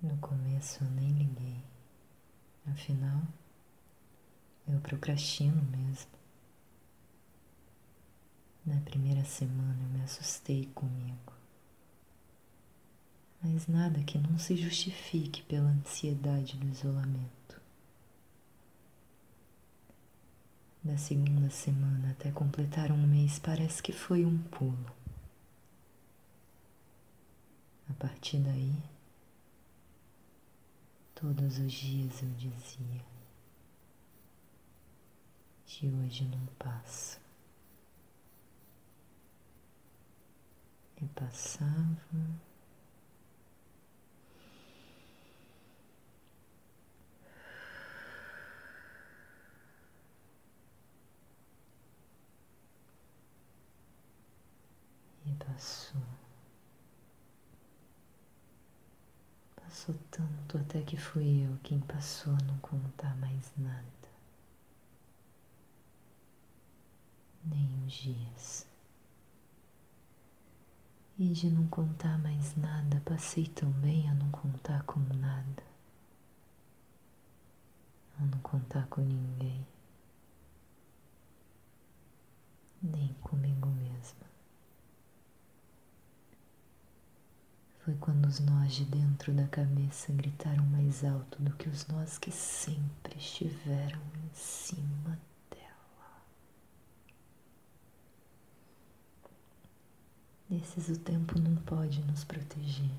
No começo eu nem liguei. Afinal, eu procrastino mesmo. Na primeira semana eu me assustei comigo. Mas nada que não se justifique pela ansiedade do isolamento. Da segunda semana até completar um mês parece que foi um pulo. A partir daí, todos os dias eu dizia: de hoje não passa. E passava. E passou. Passou tanto até que fui eu quem passou a não contar mais nada. Nem os dias. E de não contar mais nada, passei também a não contar com nada. A não contar com ninguém. Nem comigo mesma. Foi quando os nós de dentro da cabeça gritaram mais alto do que os nós que sempre estiveram em cima Nesses o tempo não pode nos proteger.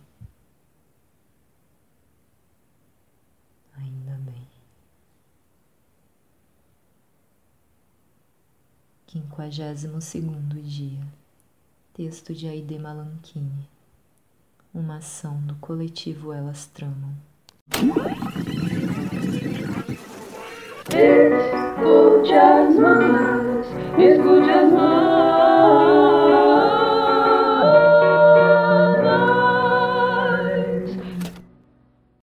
Ainda bem. Quinquagésimo segundo dia. Texto de Aide Malanchini. Uma ação do coletivo Elas Tramam. Escute as mãos, escute as mãos.